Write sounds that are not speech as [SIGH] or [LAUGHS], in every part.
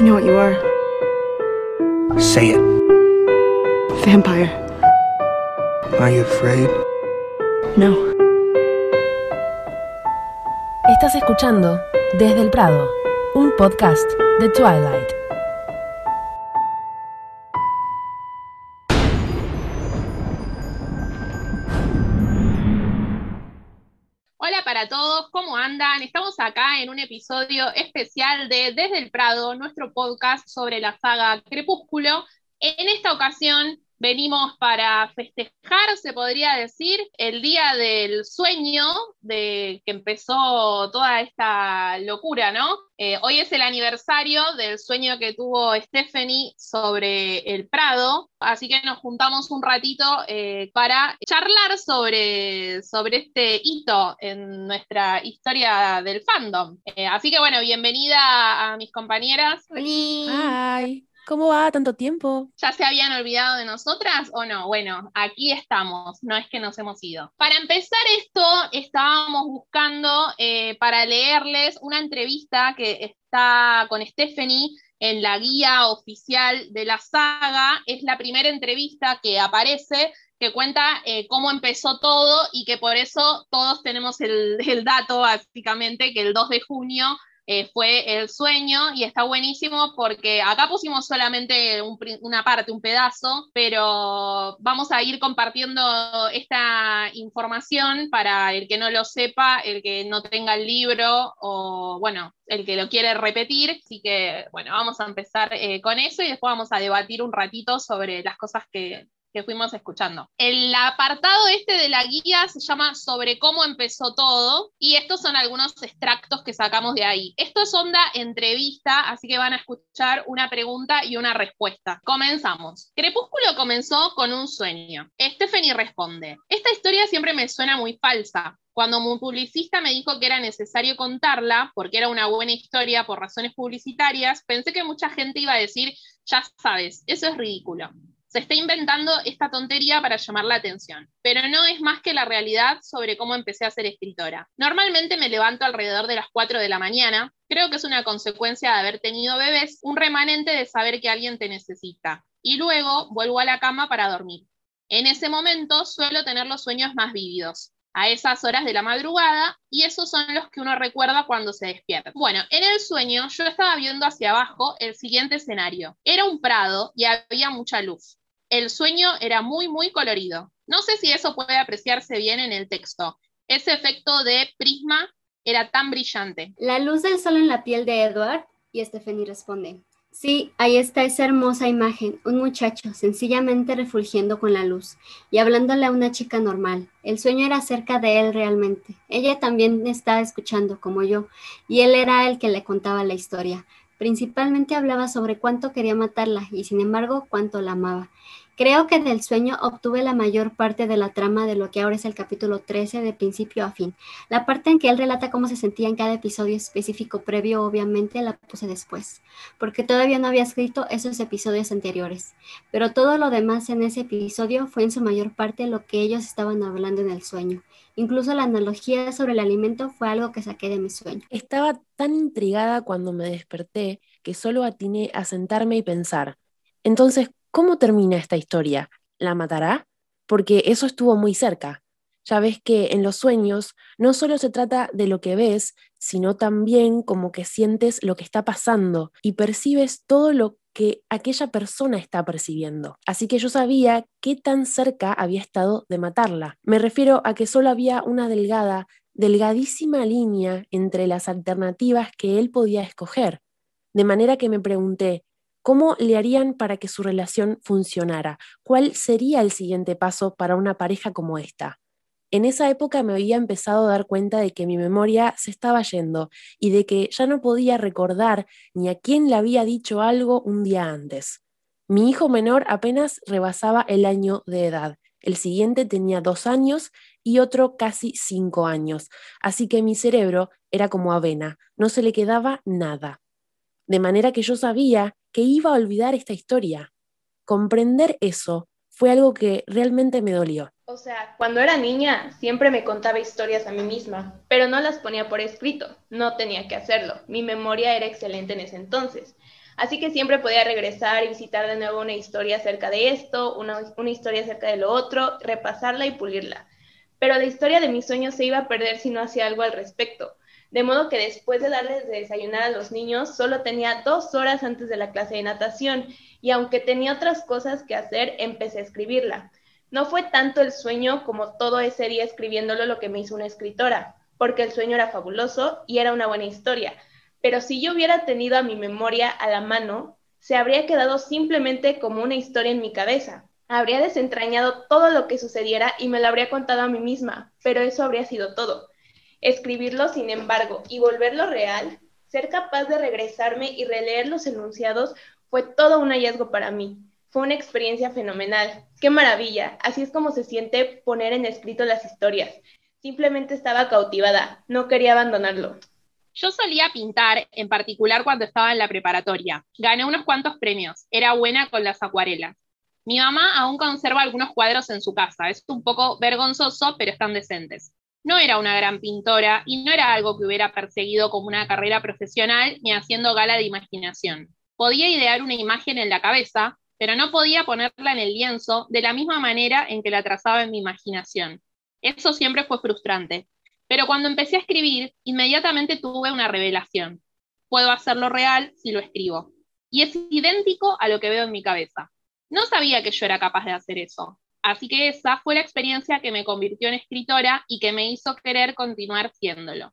I know what you are. Say it. Vampire. Are you afraid? No. Estás escuchando Desde el Prado, un podcast de Twilight. Hola para todos, ¿cómo andan? Estamos acá en un episodio de Desde el Prado, nuestro podcast sobre la saga Crepúsculo. En esta ocasión venimos para festejar, se podría decir, el día del sueño de que empezó toda esta locura, ¿no? Eh, hoy es el aniversario del sueño que tuvo Stephanie sobre el Prado, así que nos juntamos un ratito eh, para charlar sobre, sobre este hito en nuestra historia del fandom. Eh, así que bueno, bienvenida a mis compañeras. ¿Cómo va tanto tiempo? ¿Ya se habían olvidado de nosotras o no? Bueno, aquí estamos, no es que nos hemos ido. Para empezar esto, estábamos buscando eh, para leerles una entrevista que está con Stephanie en la guía oficial de la saga. Es la primera entrevista que aparece que cuenta eh, cómo empezó todo y que por eso todos tenemos el, el dato, básicamente, que el 2 de junio eh, fue el sueño y está buenísimo porque acá pusimos solamente un, una parte, un pedazo, pero vamos a ir compartiendo esta información para el que no lo sepa, el que no tenga el libro o bueno, el que lo quiere repetir. Así que bueno, vamos a empezar eh, con eso y después vamos a debatir un ratito sobre las cosas que, que fuimos escuchando. El apartado este de la guía se llama Sobre cómo empezó todo y estos son algunos extractos que sacamos de ahí. Esto es onda entrevista, así que van a escuchar una pregunta y una respuesta. Comenzamos. Crepúsculo comenzó con un sueño. Stephanie responde, esta historia siempre me suena muy falsa. Cuando un publicista me dijo que era necesario contarla, porque era una buena historia por razones publicitarias, pensé que mucha gente iba a decir, ya sabes, eso es ridículo. Se está inventando esta tontería para llamar la atención, pero no es más que la realidad sobre cómo empecé a ser escritora. Normalmente me levanto alrededor de las 4 de la mañana, creo que es una consecuencia de haber tenido bebés, un remanente de saber que alguien te necesita, y luego vuelvo a la cama para dormir. En ese momento suelo tener los sueños más vívidos, a esas horas de la madrugada y esos son los que uno recuerda cuando se despierta. Bueno, en el sueño yo estaba viendo hacia abajo el siguiente escenario. Era un prado y había mucha luz el sueño era muy, muy colorido. No sé si eso puede apreciarse bien en el texto. Ese efecto de prisma era tan brillante. La luz del sol en la piel de Edward y Stephanie responde. Sí, ahí está esa hermosa imagen, un muchacho sencillamente refulgiendo con la luz y hablándole a una chica normal. El sueño era cerca de él realmente. Ella también estaba escuchando como yo y él era el que le contaba la historia. Principalmente hablaba sobre cuánto quería matarla y sin embargo cuánto la amaba. Creo que del sueño obtuve la mayor parte de la trama de lo que ahora es el capítulo 13 de principio a fin. La parte en que él relata cómo se sentía en cada episodio específico previo obviamente la puse después, porque todavía no había escrito esos episodios anteriores. Pero todo lo demás en ese episodio fue en su mayor parte lo que ellos estaban hablando en el sueño. Incluso la analogía sobre el alimento fue algo que saqué de mi sueño. Estaba tan intrigada cuando me desperté que solo atiné a sentarme y pensar. Entonces, ¿cómo termina esta historia? ¿La matará? Porque eso estuvo muy cerca. Ya ves que en los sueños no solo se trata de lo que ves, sino también como que sientes lo que está pasando y percibes todo lo que aquella persona está percibiendo. Así que yo sabía qué tan cerca había estado de matarla. Me refiero a que solo había una delgada, delgadísima línea entre las alternativas que él podía escoger. De manera que me pregunté, ¿cómo le harían para que su relación funcionara? ¿Cuál sería el siguiente paso para una pareja como esta? en esa época me había empezado a dar cuenta de que mi memoria se estaba yendo y de que ya no podía recordar ni a quién le había dicho algo un día antes. Mi hijo menor apenas rebasaba el año de edad. El siguiente tenía dos años y otro casi cinco años, así que mi cerebro era como avena, no se le quedaba nada. De manera que yo sabía que iba a olvidar esta historia. Comprender eso fue algo que realmente me dolió. O sea, cuando era niña siempre me contaba historias a mí misma, pero no las ponía por escrito, no tenía que hacerlo. Mi memoria era excelente en ese entonces. Así que siempre podía regresar y visitar de nuevo una historia acerca de esto, una, una historia acerca de lo otro, repasarla y pulirla. Pero la historia de mis sueños se iba a perder si no hacía algo al respecto. De modo que después de darles de desayunar a los niños, solo tenía dos horas antes de la clase de natación y aunque tenía otras cosas que hacer, empecé a escribirla. No fue tanto el sueño como todo ese día escribiéndolo lo que me hizo una escritora, porque el sueño era fabuloso y era una buena historia, pero si yo hubiera tenido a mi memoria a la mano, se habría quedado simplemente como una historia en mi cabeza. Habría desentrañado todo lo que sucediera y me lo habría contado a mí misma, pero eso habría sido todo. Escribirlo, sin embargo, y volverlo real, ser capaz de regresarme y releer los enunciados fue todo un hallazgo para mí. Fue una experiencia fenomenal. ¡Qué maravilla! Así es como se siente poner en escrito las historias. Simplemente estaba cautivada, no quería abandonarlo. Yo solía pintar, en particular cuando estaba en la preparatoria. Gané unos cuantos premios. Era buena con las acuarelas. Mi mamá aún conserva algunos cuadros en su casa. Es un poco vergonzoso, pero están decentes. No era una gran pintora y no era algo que hubiera perseguido como una carrera profesional ni haciendo gala de imaginación. Podía idear una imagen en la cabeza, pero no podía ponerla en el lienzo de la misma manera en que la trazaba en mi imaginación. Eso siempre fue frustrante, pero cuando empecé a escribir, inmediatamente tuve una revelación. Puedo hacerlo real si lo escribo. Y es idéntico a lo que veo en mi cabeza. No sabía que yo era capaz de hacer eso. Así que esa fue la experiencia que me convirtió en escritora y que me hizo querer continuar siéndolo.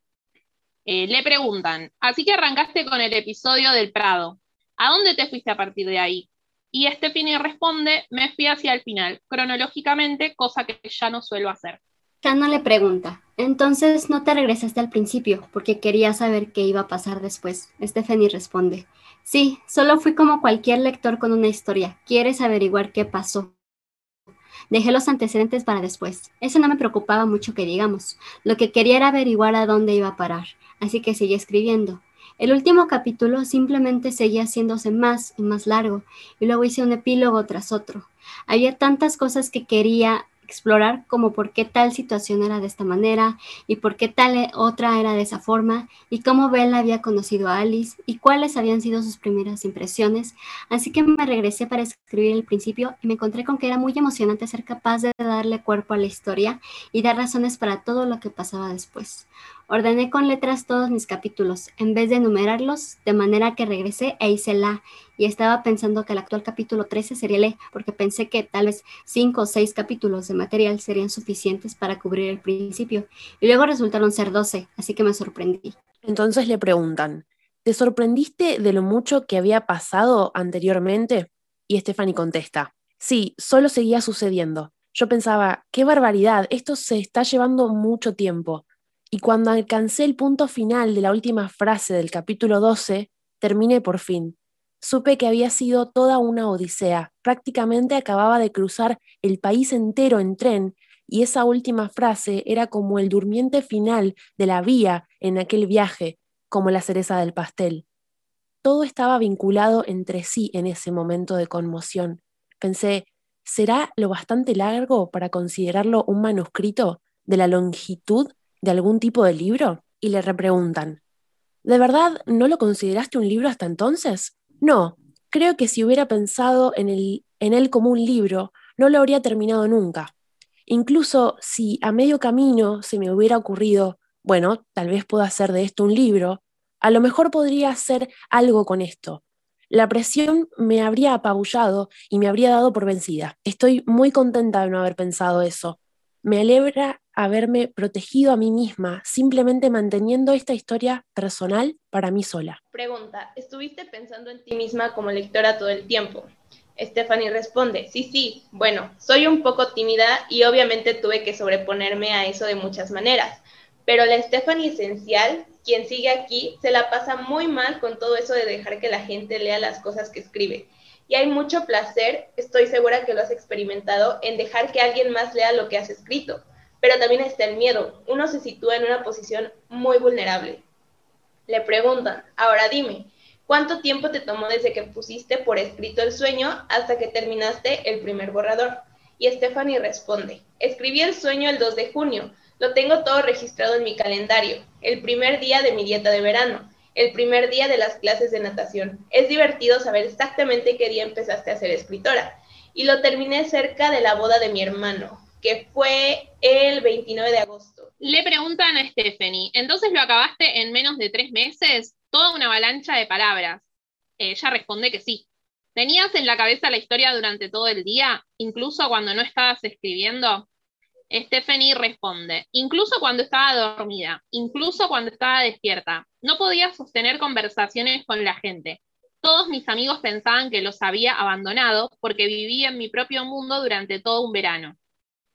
Eh, le preguntan, así que arrancaste con el episodio del Prado. ¿A dónde te fuiste a partir de ahí? Y Stephanie responde, me fui hacia el final, cronológicamente, cosa que ya no suelo hacer. Chano le pregunta, entonces no te regresaste al principio porque quería saber qué iba a pasar después. Stephanie responde, sí, solo fui como cualquier lector con una historia. Quieres averiguar qué pasó. Dejé los antecedentes para después. Eso no me preocupaba mucho que digamos. Lo que quería era averiguar a dónde iba a parar. Así que seguí escribiendo. El último capítulo simplemente seguía haciéndose más y más largo, y luego hice un epílogo tras otro. Había tantas cosas que quería explorar como por qué tal situación era de esta manera y por qué tal otra era de esa forma y cómo Bella había conocido a Alice y cuáles habían sido sus primeras impresiones. Así que me regresé para escribir el principio y me encontré con que era muy emocionante ser capaz de darle cuerpo a la historia y dar razones para todo lo que pasaba después. Ordené con letras todos mis capítulos, en vez de enumerarlos, de manera que regresé e hice la, y estaba pensando que el actual capítulo 13 sería E, porque pensé que tal vez 5 o 6 capítulos de material serían suficientes para cubrir el principio, y luego resultaron ser 12, así que me sorprendí. Entonces le preguntan, ¿te sorprendiste de lo mucho que había pasado anteriormente? Y Stephanie contesta, sí, solo seguía sucediendo. Yo pensaba, qué barbaridad, esto se está llevando mucho tiempo. Y cuando alcancé el punto final de la última frase del capítulo 12, terminé por fin. Supe que había sido toda una odisea. Prácticamente acababa de cruzar el país entero en tren y esa última frase era como el durmiente final de la vía en aquel viaje, como la cereza del pastel. Todo estaba vinculado entre sí en ese momento de conmoción. Pensé, ¿será lo bastante largo para considerarlo un manuscrito de la longitud de algún tipo de libro? Y le repreguntan, ¿de verdad no lo consideraste un libro hasta entonces? No, creo que si hubiera pensado en, el, en él como un libro, no lo habría terminado nunca. Incluso si a medio camino se me hubiera ocurrido, bueno, tal vez pueda hacer de esto un libro, a lo mejor podría hacer algo con esto. La presión me habría apabullado y me habría dado por vencida. Estoy muy contenta de no haber pensado eso. Me alegra haberme protegido a mí misma, simplemente manteniendo esta historia personal para mí sola. Pregunta, ¿estuviste pensando en ti misma como lectora todo el tiempo? Stephanie responde, sí, sí, bueno, soy un poco tímida y obviamente tuve que sobreponerme a eso de muchas maneras, pero la Stephanie esencial, quien sigue aquí, se la pasa muy mal con todo eso de dejar que la gente lea las cosas que escribe. Y hay mucho placer, estoy segura que lo has experimentado, en dejar que alguien más lea lo que has escrito pero también está el miedo. Uno se sitúa en una posición muy vulnerable. Le preguntan, ahora dime, ¿cuánto tiempo te tomó desde que pusiste por escrito el sueño hasta que terminaste el primer borrador? Y Stephanie responde, escribí el sueño el 2 de junio, lo tengo todo registrado en mi calendario, el primer día de mi dieta de verano. el primer día de las clases de natación. Es divertido saber exactamente qué día empezaste a ser escritora. Y lo terminé cerca de la boda de mi hermano, que fue el 29 de agosto. Le preguntan a Stephanie, ¿entonces lo acabaste en menos de tres meses? Toda una avalancha de palabras. Ella responde que sí. ¿Tenías en la cabeza la historia durante todo el día, incluso cuando no estabas escribiendo? Stephanie responde, incluso cuando estaba dormida, incluso cuando estaba despierta, no podía sostener conversaciones con la gente. Todos mis amigos pensaban que los había abandonado porque vivía en mi propio mundo durante todo un verano.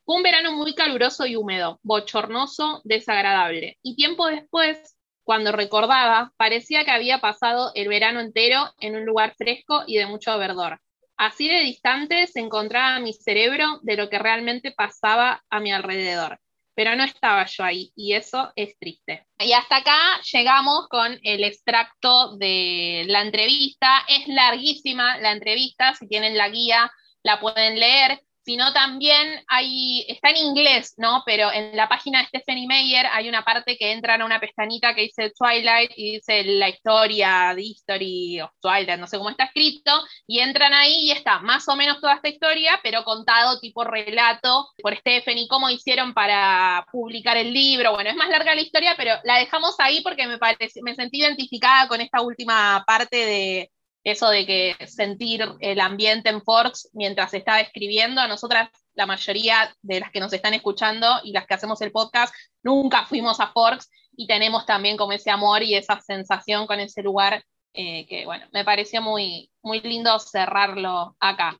Fue un verano muy caluroso y húmedo, bochornoso, desagradable. Y tiempo después, cuando recordaba, parecía que había pasado el verano entero en un lugar fresco y de mucho verdor. Así de distante se encontraba mi cerebro de lo que realmente pasaba a mi alrededor, pero no estaba yo ahí y eso es triste. Y hasta acá llegamos con el extracto de la entrevista. Es larguísima la entrevista, si tienen la guía la pueden leer sino también hay, está en inglés, ¿no? Pero en la página de Stephanie Meyer hay una parte que entra en una pestañita que dice Twilight y dice la historia, the history of Twilight, no sé cómo está escrito, y entran ahí y está más o menos toda esta historia, pero contado tipo relato por Stephanie, cómo hicieron para publicar el libro. Bueno, es más larga la historia, pero la dejamos ahí porque me, parece, me sentí identificada con esta última parte de eso de que sentir el ambiente en Forks mientras estaba escribiendo, a nosotras, la mayoría de las que nos están escuchando y las que hacemos el podcast, nunca fuimos a Forks y tenemos también como ese amor y esa sensación con ese lugar eh, que, bueno, me pareció muy, muy lindo cerrarlo acá.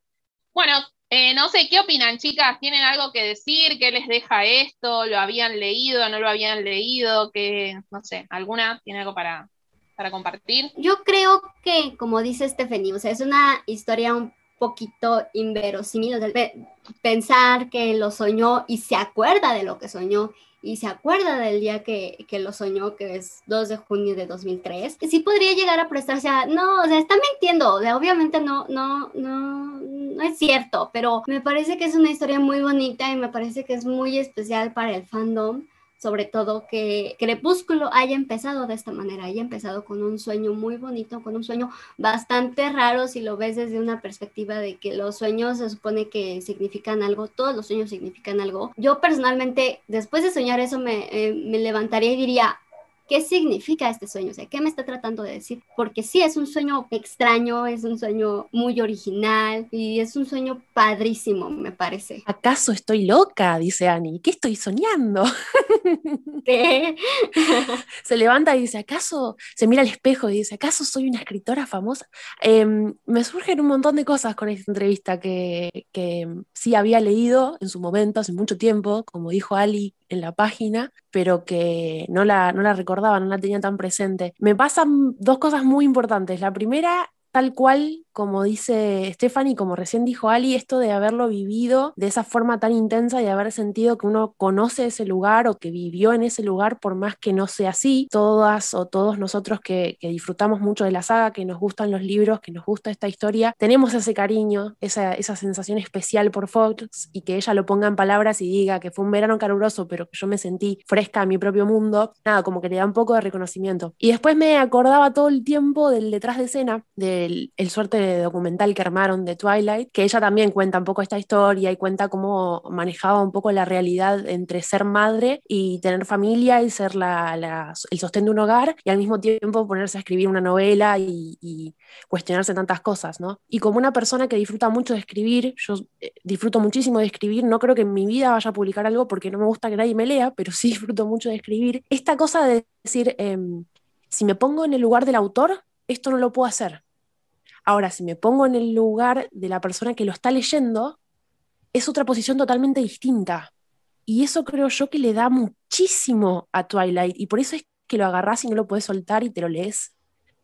Bueno, eh, no sé, ¿qué opinan, chicas? ¿Tienen algo que decir? ¿Qué les deja esto? ¿Lo habían leído? ¿No lo habían leído? ¿Qué, no sé, alguna tiene algo para, para compartir? Yo creo que, como dice Stephanie, o sea, es una historia un poquito inverosímil, pensar que lo soñó y se acuerda de lo que soñó y se acuerda del día que, que, lo soñó, que es 2 de junio de 2003, sí podría llegar a prestarse a, no, o sea, está mintiendo, obviamente no, no, no, no es cierto, pero me parece que es una historia muy bonita y me parece que es muy especial para el fandom sobre todo que Crepúsculo haya empezado de esta manera, haya empezado con un sueño muy bonito, con un sueño bastante raro si lo ves desde una perspectiva de que los sueños se supone que significan algo, todos los sueños significan algo. Yo personalmente, después de soñar eso, me, eh, me levantaría y diría, ¿qué significa este sueño? O sea, ¿qué me está tratando de decir? Porque sí, es un sueño extraño, es un sueño muy original y es un sueño padrísimo, me parece. ¿Acaso estoy loca? Dice Annie. ¿Qué estoy soñando? [LAUGHS] [LAUGHS] se levanta y dice, ¿acaso? Se mira al espejo y dice, ¿acaso soy una escritora famosa? Em, me surgen un montón de cosas con esta entrevista que, que sí había leído en su momento, hace mucho tiempo, como dijo Ali en la página, pero que no la, no la recordaba, no la tenía tan presente. Me pasan dos cosas muy importantes. La primera tal cual como dice Stephanie, como recién dijo Ali, esto de haberlo vivido de esa forma tan intensa y haber sentido que uno conoce ese lugar o que vivió en ese lugar, por más que no sea así, todas o todos nosotros que, disfrutamos mucho de la saga, que nos gustan los libros, que nos gusta esta historia, tenemos ese cariño, esa, esa sensación especial por Fox y que ella lo ponga en palabras y diga que fue un verano caluroso, pero que yo me sentí fresca en mi propio mundo, nada, como que le da un poco de reconocimiento. Y después me acordaba todo el tiempo del detrás de escena, del el suerte documental que armaron de Twilight, que ella también cuenta un poco esta historia y cuenta cómo manejaba un poco la realidad entre ser madre y tener familia y ser la, el sostén de un hogar y al mismo tiempo ponerse a escribir una novela y, cuestionarse tantas cosas, ¿no? Y como una persona que disfruta mucho de escribir, yo eh, disfruto muchísimo de escribir, no creo que en mi vida vaya a publicar algo porque no me gusta que nadie me lea, pero sí [LAUGHS] disfruto mucho de escribir. Esta cosa de decir, em, si me pongo en el lugar del autor, esto no lo puedo hacer Ahora, si me pongo en el lugar de la persona que lo está leyendo, es otra posición totalmente distinta. Y eso creo yo que le da muchísimo a Twilight. Y por eso es que lo agarrás y no lo puedes soltar y te lo lees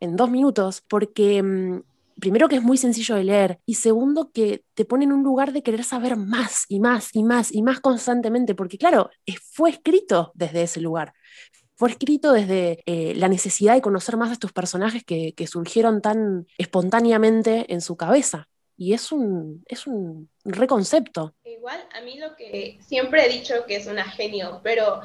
en dos minutos. Porque mm, primero que es muy sencillo de leer. Y segundo que te pone en un lugar de querer saber más y más y más y más constantemente. Porque claro, fue escrito desde ese lugar fue escrito desde eh, la necesidad de conocer más a estos personajes que, surgieron tan espontáneamente en su cabeza. Y es un, es un reconcepto. Igual, a mí lo que siempre he dicho que es una genio, pero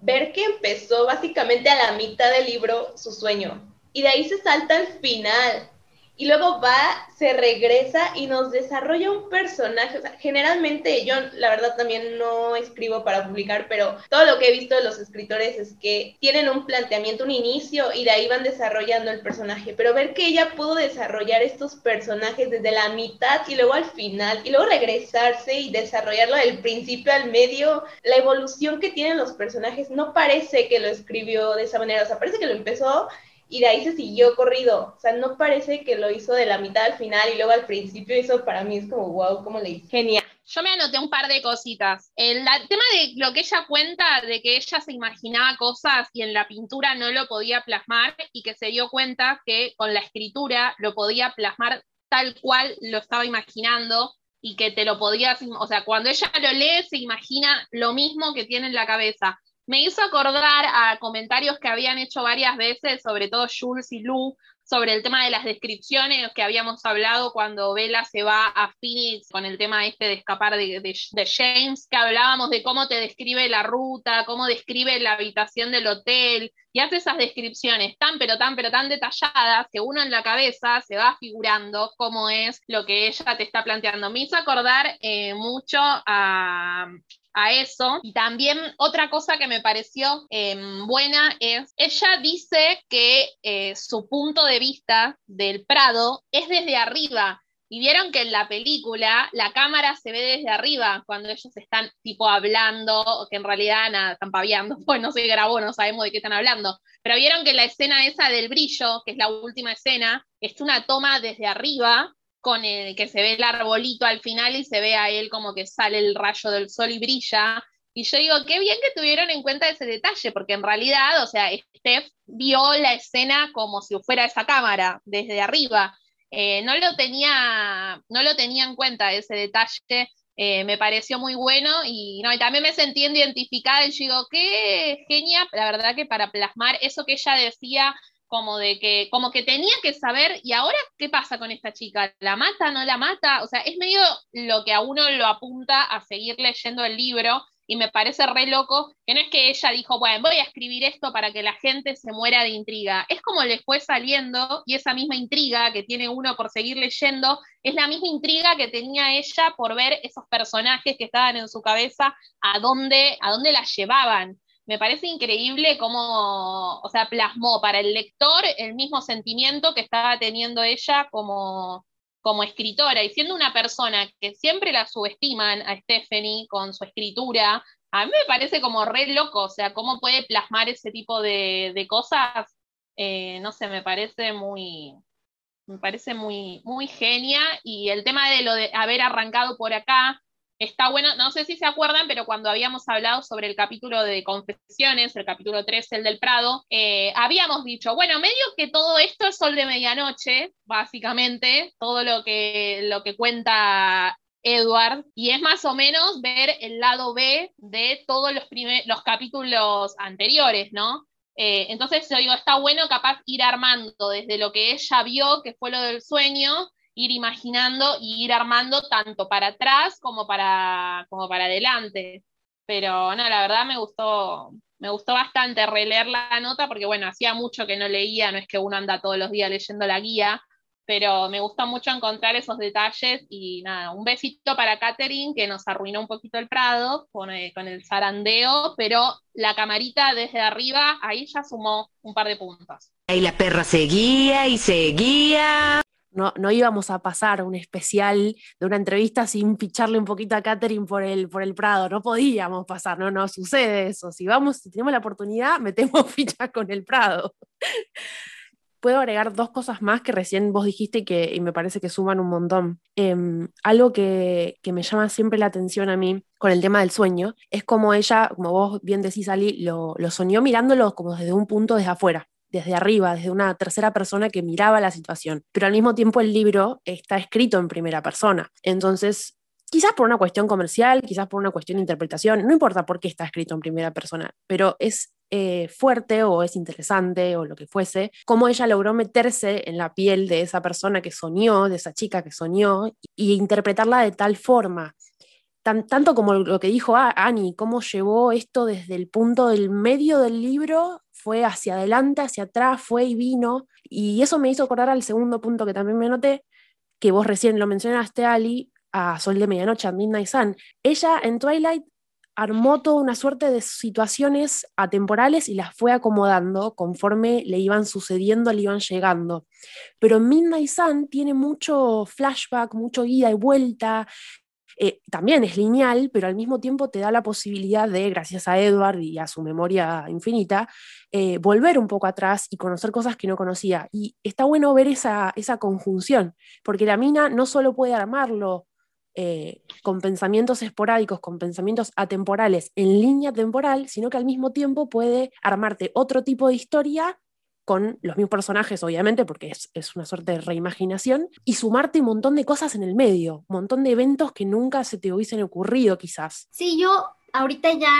ver que empezó básicamente a la mitad del libro su sueño y de ahí se salta al final y luego va, se regresa y nos desarrolla un personaje. Generalmente yo, la verdad, también no escribo para publicar, pero todo lo que he visto de los escritores es que tienen un planteamiento, un inicio y de ahí van desarrollando el personaje. Pero ver que ella pudo desarrollar estos personajes desde la mitad y luego al final y luego regresarse y desarrollarlo del principio al medio, la evolución que tienen los personajes no parece que lo escribió de esa manera. O sea, parece que lo empezó y de ahí se siguió corrido. O sea, no parece que lo hizo de la mitad al final y luego al principio. Eso para mí es como, wow, ¿cómo le hizo? Genial. Yo me anoté un par de cositas. El, tema de lo que ella cuenta, de que ella se imaginaba cosas y en la pintura no lo podía plasmar y que se dio cuenta que con la escritura lo podía plasmar tal cual lo estaba imaginando y que te lo podías, o sea, cuando ella lo lee se imagina lo mismo que tiene en la cabeza me hizo acordar a comentarios que habían hecho varias veces, sobre todo Jules y Lou, sobre el tema de las descripciones que habíamos hablado cuando Bella se va a Phoenix con el tema este de escapar de, James, que hablábamos de cómo te describe la ruta, cómo describe la habitación del hotel, y hace esas descripciones tan, pero tan, pero tan detalladas que uno en la cabeza se va figurando cómo es lo que ella te está planteando. Me hizo acordar eh, mucho a, a eso. Y también otra cosa que me pareció em, buena es, ella dice que eh, su punto de vista del Prado es desde arriba. Y vieron que en la película la cámara se ve desde arriba cuando ellos están tipo hablando, que en realidad nada, están paviando, [LAUGHS] pues no se grabó, no sabemos de qué están hablando. Pero vieron que la escena esa del brillo, que es la última escena, es una toma desde arriba con el que se ve el arbolito al final y se ve a él como que sale el rayo del sol y brilla. Y yo digo, qué bien que tuvieron en cuenta ese detalle, porque en realidad, o sea, Steph vio la escena como si fuera esa cámara, desde arriba. Eh, no, lo tenía, no lo tenía en cuenta ese detalle, eh, me pareció muy bueno y, no, y también me sentí identificada y yo digo, qué genial, la verdad que para plasmar eso que ella decía como de que, como que tenía que saber, ¿y ahora qué pasa con esta chica? ¿La mata, no la mata? O sea, es medio lo que a uno lo apunta a seguir leyendo el libro, y me parece re loco que no es que ella dijo, bueno, voy a escribir esto para que la gente se muera de intriga. Es como le fue saliendo, y esa misma intriga que tiene uno por seguir leyendo, es la misma intriga que tenía ella por ver esos personajes que estaban en su cabeza, a dónde, a dónde la llevaban me parece increíble cómo, o sea, plasmó para el lector el mismo sentimiento que estaba teniendo ella como, como escritora. Y siendo una persona que siempre la subestiman a Stephanie con su escritura, a mí me parece como re loco, o sea, cómo puede plasmar ese tipo de, cosas, eh, no sé, me parece muy, me parece muy, muy genia. Y el tema de lo de haber arrancado por acá, Está bueno, no sé si se acuerdan, pero cuando habíamos hablado sobre el capítulo de confesiones, el capítulo 3, el del Prado, eh, habíamos dicho, bueno, medio que todo esto es sol de medianoche, básicamente, todo lo que, lo que cuenta Edward, y es más o menos ver el lado B de todos los, los capítulos anteriores, ¿no? Eh, entonces yo digo, está bueno capaz ir armando desde lo que ella vio, que fue lo del sueño, ir imaginando y ir armando tanto para atrás como para, como para adelante. Pero no, la verdad me gustó, me gustó bastante releer la nota porque bueno, hacía mucho que no leía, no es que uno anda todos los días leyendo la guía, pero me gustó mucho encontrar esos detalles y nada, un besito para Catherine que nos arruinó un poquito el Prado con, eh, con el zarandeo, pero la camarita desde arriba ahí ya sumó un par de puntos. Y la perra seguía y seguía. No, íbamos a pasar un especial de una entrevista sin ficharle un poquito a Catherine por el, por el Prado, no podíamos pasar, no, no sucede eso. Si vamos, si tenemos la oportunidad, [LAUGHS] metemos fichas con el Prado. Puedo agregar dos cosas más que recién vos dijiste que, y me parece que suman un montón. Em, algo que, me llama siempre la atención a mí con el tema del sueño es como ella, como vos bien decís, Ali, lo, lo soñó mirándolo como desde un punto desde afuera desde arriba, desde una tercera persona que miraba la situación. Pero al mismo tiempo el libro está escrito en primera persona. Entonces, quizás por una cuestión comercial, quizás por una cuestión de interpretación, no importa por qué está escrito en primera persona, pero es eh, fuerte o es interesante o lo que fuese, cómo ella logró meterse en la piel de esa persona que soñó, de esa chica que soñó, y interpretarla de tal forma. tanto como lo que dijo Annie, cómo llevó esto desde el punto del medio del libro fue hacia adelante, hacia atrás, fue y vino. Y eso me hizo acordar al segundo punto que también me noté, que vos recién lo mencionaste, Ali, a Sol de Medianoche, a Midnight Sun. Ella en Twilight armó toda una suerte de situaciones atemporales y las fue acomodando conforme le iban sucediendo, le iban llegando. Pero Midnight Sun tiene mucho flashback, mucho ida y vuelta. Eh, también es lineal, pero al mismo tiempo te da la posibilidad de, gracias a Edward y a su memoria infinita, eh, volver un poco atrás y conocer cosas que no conocía. Y está bueno ver esa, esa conjunción, porque la mina no solo puede armarlo eh, con pensamientos esporádicos, con pensamientos atemporales en línea temporal, sino que al mismo tiempo puede armarte otro tipo de historia con los mismos personajes, obviamente, porque es, una suerte de reimaginación, y sumarte un montón de cosas en el medio, un montón de eventos que nunca se te hubiesen ocurrido quizás. Sí, yo ahorita ya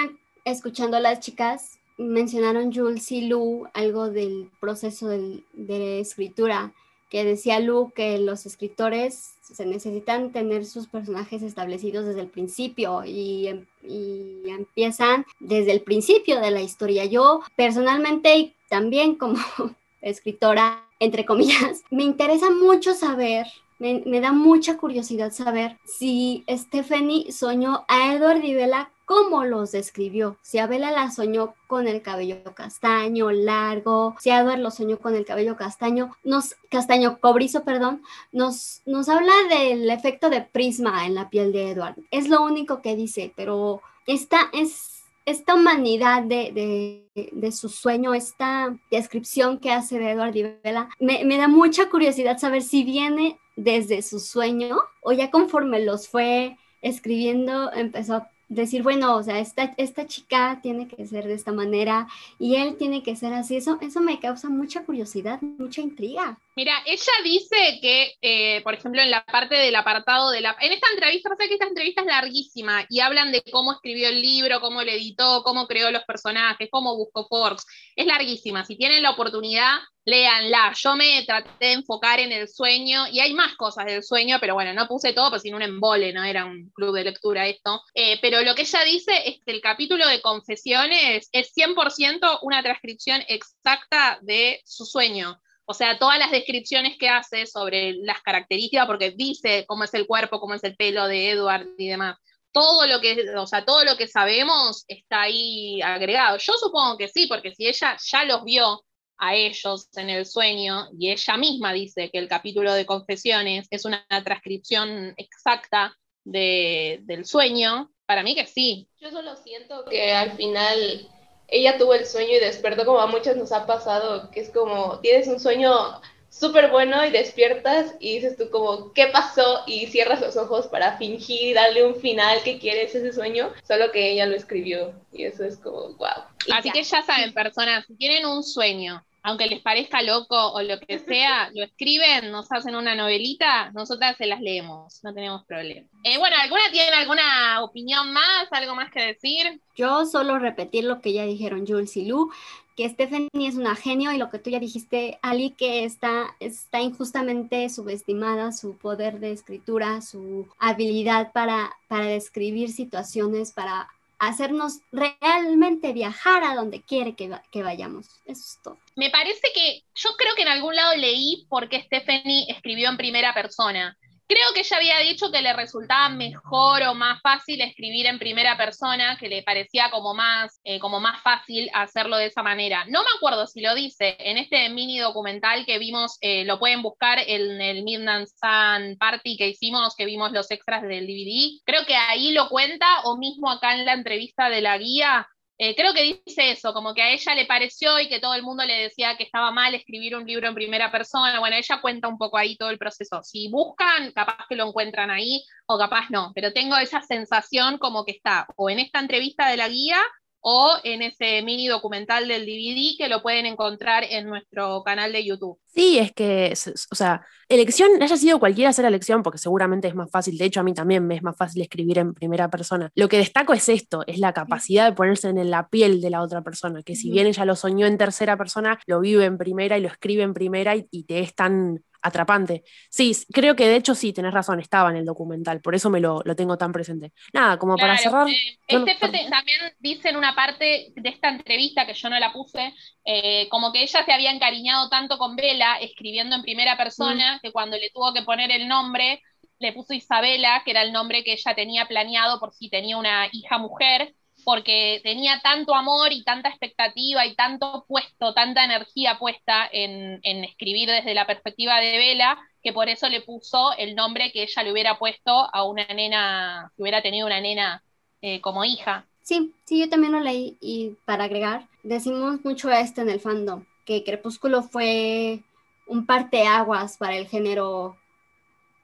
escuchando a las chicas, mencionaron Jules y Lu algo del proceso de escritura que decía Lu que los escritores se necesitan tener sus personajes establecidos desde el principio y, em, y, empiezan desde el principio de la historia. Yo personalmente y también como [LAUGHS] escritora, entre comillas, me interesa mucho saber me, me, da mucha curiosidad saber si Stephanie soñó a Edward y Bella cómo los describió. Si Abela la soñó con el cabello castaño, largo, si Edward lo soñó con el cabello castaño, nos, castaño cobrizo, perdón, nos, nos habla del efecto de prisma en la piel de Edward. Es lo único que dice, pero esta es esta humanidad de, de, su sueño, esta descripción que hace de Edward y Bella, me, me da mucha curiosidad saber si viene desde su sueño o ya conforme los fue escribiendo empezó a decir, bueno, o sea, esta, esta chica tiene que ser de esta manera y él tiene que ser así. Eso, eso me causa mucha curiosidad, mucha intriga. Mira, ella dice que, eh, por ejemplo, en la parte del apartado de la... En esta entrevista, sé que esta entrevista es larguísima y hablan de cómo escribió el libro, cómo lo editó, cómo creó los personajes, cómo buscó Forbes. Es larguísima. Si tienen la oportunidad, léanla. Yo me traté de enfocar en el sueño y hay más cosas del sueño, pero bueno, no puse todo, pues sin un embole, no era un club de lectura esto. Eh, pero lo que ella dice es que el capítulo de confesiones es 100% una transcripción exacta de su sueño. O sea, todas las descripciones que hace sobre las características, porque dice cómo es el cuerpo, cómo es el pelo de Edward y demás. Todo lo que, o sea, todo lo que sabemos está ahí agregado. Yo supongo que sí, porque si ella ya los vio a ellos en el sueño y ella misma dice que el capítulo de confesiones es una transcripción exacta del sueño, para mí que sí. Yo solo siento que al final ella tuvo el sueño y despertó como a muchos nos ha pasado, que es como tienes un sueño súper bueno y despiertas y dices tú como, ¿qué pasó? Y cierras los ojos para fingir, darle un final que quieres ese sueño, solo que ella lo escribió y eso es como, wow. Así que ya saben, personas, si tienen un sueño aunque les parezca loco o lo que sea, [LAUGHS] lo escriben, nos hacen una novelita, nosotras se las leemos, no tenemos problema. Eh, bueno, ¿alguna tiene alguna opinión más, algo más que decir? Yo solo repetir lo que ya dijeron Jules y Lu, que Stephanie es una genio y lo que tú ya dijiste, Ali, que está, está injustamente subestimada su poder de escritura, su habilidad para, para describir situaciones, para hacernos realmente viajar a donde quiere que, que, vayamos. Eso es todo. Me parece que yo creo que en algún lado leí por qué Stephanie escribió en primera persona. Creo que ella había dicho que le resultaba mejor o más fácil escribir en primera persona, que le parecía como más, eh, como más fácil hacerlo de esa manera. No me acuerdo si lo dice en este mini documental que vimos, eh, lo pueden buscar en el Midnight Sun Party que hicimos, que vimos los extras del DVD. Creo que ahí lo cuenta, o mismo acá en la entrevista de la guía, eh, creo que dice eso, como que a ella le pareció y que todo el mundo le decía que estaba mal escribir un libro en primera persona. Bueno, ella cuenta un poco ahí todo el proceso. Si buscan, capaz que lo encuentran ahí o capaz no, pero tengo esa sensación como que está o en esta entrevista de la guía o en ese mini documental del DVD que lo pueden encontrar en nuestro canal de YouTube. Sí, es que, o sea, elección, haya sido cualquiera hacer elección, porque seguramente es más fácil, de hecho a mí también me es más fácil escribir en primera persona. Lo que destaco es esto, es la capacidad de ponerse en la piel de la otra persona, que si bien ella lo soñó en tercera persona, lo vive en primera y lo escribe en primera y, y te es tan atrapante. Sí, creo que de hecho sí, tenés razón, estaba en el documental, por eso me lo, lo tengo tan presente. Nada, como para cerrar. eh, no- Steph te- también dice en una parte de esta entrevista que yo no la puse, eh, como que ella se había encariñado tanto con Vela escribiendo en primera persona que cuando le tuvo que poner el nombre le puso Isabela, que era el nombre que ella tenía planeado por si tenía una hija mujer, porque tenía tanto amor y tanta expectativa y tanto puesto, tanta energía puesta en, escribir desde la perspectiva de Vela, que por eso le puso el nombre que ella le hubiera puesto a una nena, que hubiera tenido una nena eh, como hija. Sí, sí, yo también lo leí y para agregar, decimos mucho esto en el fandom, que Crepúsculo fue un parteaguas para el género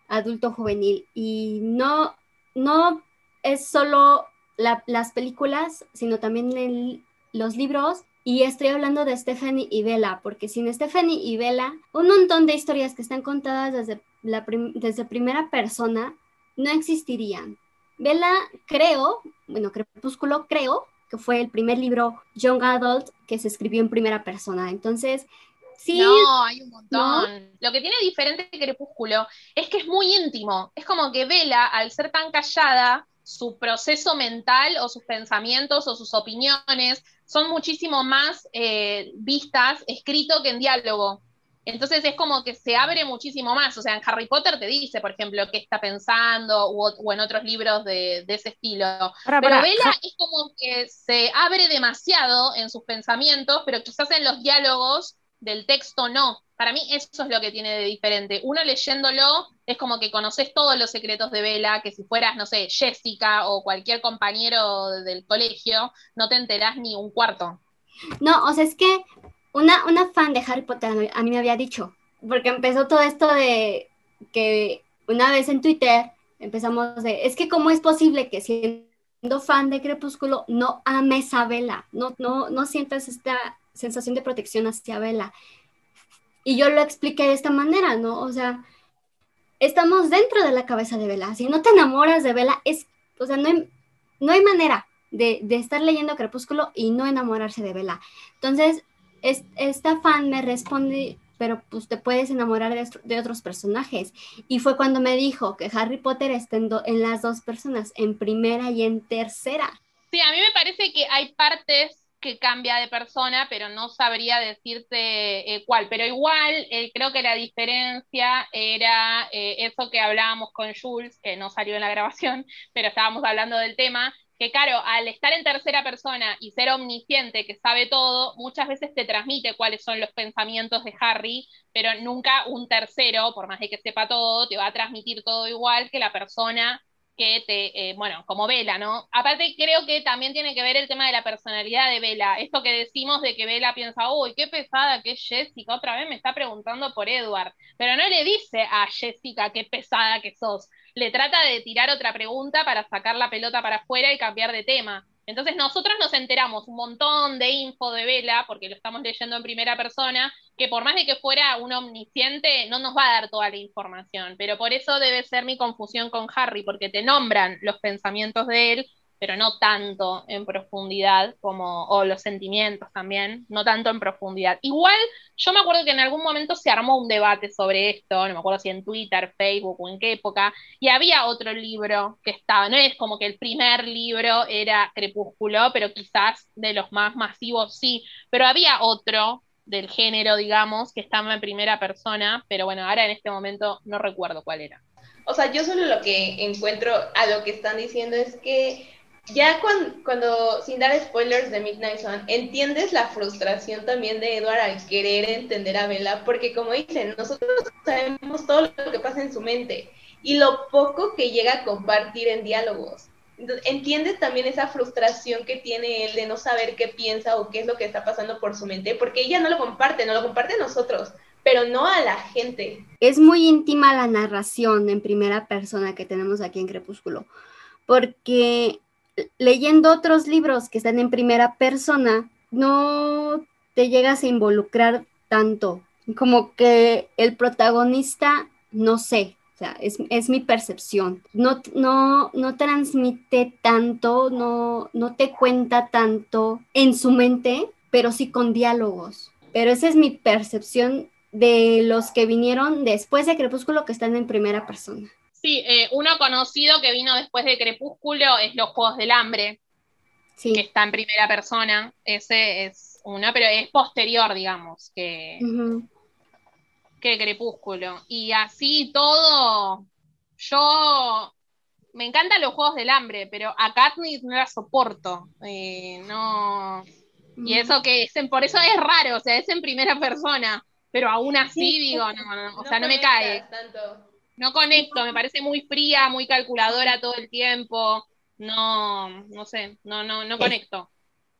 adulto juvenil y no, no es solo la- las películas, sino también el- los libros. Y estoy hablando de Stephanie y Bella, porque sin Stephanie y Bella, un montón de historias que están contadas desde, la prim- desde primera persona no existirían. Bella, creo, bueno, Crepúsculo, creo que fue el primer libro Young Adult que se escribió en primera persona. Entonces, sí, No, hay un montón. Lo que tiene diferente de Crepúsculo es que es muy íntimo. Es como que Vela, al ser tan callada, su proceso mental o sus pensamientos o sus opiniones son muchísimo más eh, vistas escrito que en diálogo. Entonces es como que se abre muchísimo más. O sea, en Harry Potter te dice, por ejemplo, qué está pensando o, o en otros libros de, de ese estilo. Pará, Pero Ja- es como que se abre demasiado en sus pensamientos, pero quizás en los diálogos del texto no. Para mí eso es lo que tiene de diferente. Uno leyéndolo es como que conoces todos los secretos de Bella, que si fueras, no sé, Jessica o cualquier compañero del colegio, no te enterás ni un cuarto. No, o sea, es que una, una fan de Harry Potter a mí me había dicho, porque empezó todo esto de que una vez en Twitter empezamos de, es que cómo es posible que siendo fan de Crepúsculo no ames a Bella, no, no, no sientas esta sensación de protección hacia Bella. Y yo lo expliqué de esta manera, ¿no? O sea, estamos dentro de la cabeza de Bella. Si no te enamoras de Bella, es, o sea, no hay, no hay manera de, de estar leyendo Crepúsculo y no enamorarse de Bella. Entonces, es- esta fan me responde, pero pues te puedes enamorar de, de otros personajes. Y fue cuando me dijo que Harry Potter está en, en las dos personas, en primera y en tercera. Sí, a mí me parece que hay partes que cambia de persona, pero no sabría decirte eh, cuál. Pero igual eh, creo que la diferencia era eh, eso que hablábamos con Jules, que no salió en la grabación, [LAUGHS] pero estábamos hablando del tema, que claro, al estar en tercera persona y ser omnisciente, que sabe todo, muchas veces te transmite cuáles son los pensamientos de Harry, pero nunca un tercero, por más de que sepa todo, te va a transmitir todo igual que la persona que te, eh, bueno, como Vela, ¿no? Aparte creo que también tiene que ver el tema de la personalidad de Vela, esto que decimos de que Vela piensa, uy, qué pesada que es Jessica, otra vez me está preguntando por Edward, pero no le dice a Jessica qué pesada que sos, le trata de tirar otra pregunta para sacar la pelota para afuera y cambiar de tema. Entonces nosotros nos enteramos un montón de info de Vela, porque lo estamos leyendo en primera persona, que por más de que fuera un omnisciente, no nos va a dar toda la información. Pero por eso debe ser mi confusión con Harry, porque te nombran los pensamientos de él, pero no tanto en profundidad como, o los sentimientos también, no tanto en profundidad. Igual, yo me acuerdo que en algún momento se armó un debate sobre esto, no me acuerdo si en Twitter, Facebook o en qué época, y había otro libro que estaba, no es como que el primer libro era Crepúsculo, pero quizás de los más masivos sí, pero había otro del género, digamos, que estaba en primera persona, pero bueno, ahora en este momento no recuerdo cuál era. O sea, yo solo lo que encuentro a lo que están diciendo es que ya cuando, cuando sin dar spoilers de Midnight Sun, entiendes la frustración también de Edward al querer entender a Bella, porque como dicen, nosotros sabemos todo lo que pasa en su mente y lo poco que llega a compartir en diálogos. Entonces, entiendes también esa frustración que tiene él de no saber qué piensa o qué es lo que está pasando por su mente, porque ella no lo comparte, no lo comparte a nosotros, pero no a la gente. Es muy íntima la narración en primera persona que tenemos aquí en Crepúsculo, porque leyendo otros libros que están en primera persona, no te llegas a involucrar tanto, como que el protagonista, no sé, o sea, es, es mi percepción, no, no, no transmite tanto, no, no te cuenta tanto en su mente, pero sí con diálogos. Pero esa es mi percepción de los que vinieron después de Crepúsculo que están en primera persona. Sí, eh, uno conocido que vino después de Crepúsculo es Los Juegos del Hambre, Sí. que está en primera persona. Ese es uno, pero es posterior, digamos, que, que Crepúsculo. Y así todo, yo me encantan los Juegos del Hambre, pero a Katniss no la soporto. Eh, no. Y eso que es en- por eso es raro, o sea, es en primera persona. Pero aún así Sí, digo, no, no, o sea, no me cae. tanto. No conecto, me parece muy fría, muy calculadora todo el tiempo. No, no sé, no, no, no conecto.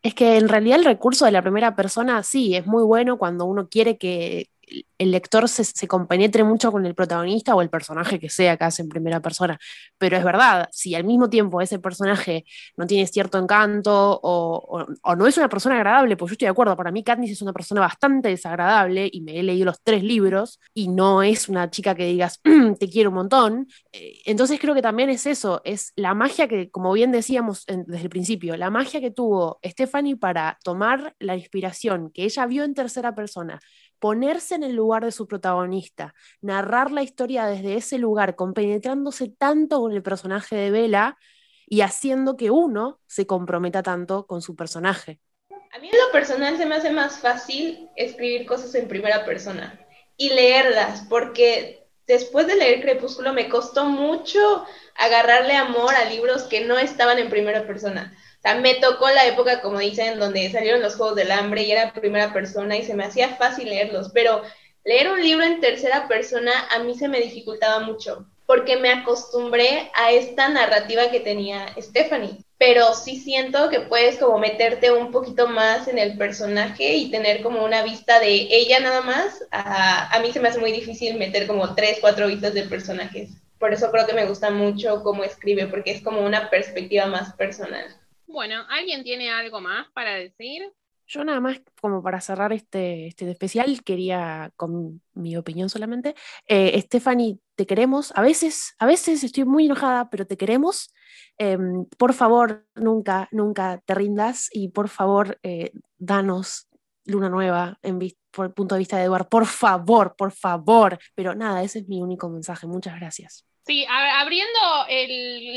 Es que en realidad el recurso de la primera persona sí, es muy bueno cuando uno quiere que el lector se, se compenetre mucho con el protagonista o el personaje que sea que hace en primera persona. Pero es verdad, si al mismo tiempo ese personaje no tiene cierto encanto o, o- no es una persona agradable, pues yo estoy de acuerdo, para mí Katniss es una persona bastante desagradable y me he leído los tres libros y no es una chica que digas, "Mm, [CLEARS THROAT] te quiero un montón. Eh, Entonces creo que también es eso, es la magia que, como bien decíamos desde el principio, la magia que tuvo Stephanie para tomar la inspiración que ella vio en tercera persona, ponerse en el lugar de su protagonista, narrar la historia desde ese lugar, compenetrándose tanto con el personaje de Bella y haciendo que uno se comprometa tanto con su personaje. A mí en lo personal se me hace más fácil escribir cosas en primera persona y leerlas, porque después de leer Crepúsculo me costó mucho agarrarle amor a libros que no estaban en primera persona. Sea, me tocó la época, como dicen, donde salieron los Juegos del Hambre y era primera persona y se me hacía fácil leerlos, pero leer un libro en tercera persona a mí se me dificultaba mucho, porque me acostumbré a esta narrativa que tenía Stephanie. Pero sí siento que puedes como meterte un poquito más en el personaje y tener como una vista de ella nada más. A, a mí se me hace muy difícil meter como tres, cuatro vistas de personajes. Por eso creo que me gusta mucho cómo escribe, porque es como una perspectiva más personal. Bueno, ¿alguien tiene algo más para decir? Yo nada más, como para cerrar este, este especial, quería, con mi opinión solamente, eh, Stephanie, te queremos. A veces, a veces estoy muy enojada, pero te queremos. Em, por favor, nunca, nunca te rindas y por favor, eh, danos luna nueva en por el punto de vista de Eduard. Por favor, por favor. Pero nada, ese es mi único mensaje. Muchas gracias. Sí, abriendo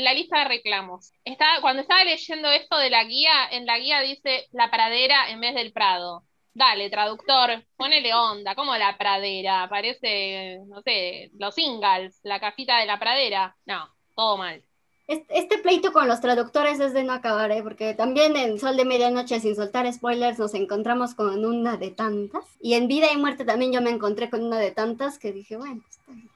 la lista de reclamos. Estaba- cuando estaba leyendo esto de la guía, en la guía dice la pradera en vez del prado. Dale, traductor, ponele onda, como la pradera, parece, no sé, los Ingalls, la cajita de la pradera. No, todo mal. Este, pleito con los traductores es de no acabar, ¿eh? porque también en Sol de Medianoche, sin soltar spoilers, nos encontramos con una de tantas. Y en Vida y Muerte también yo me encontré con una de tantas que dije, bueno, está bien.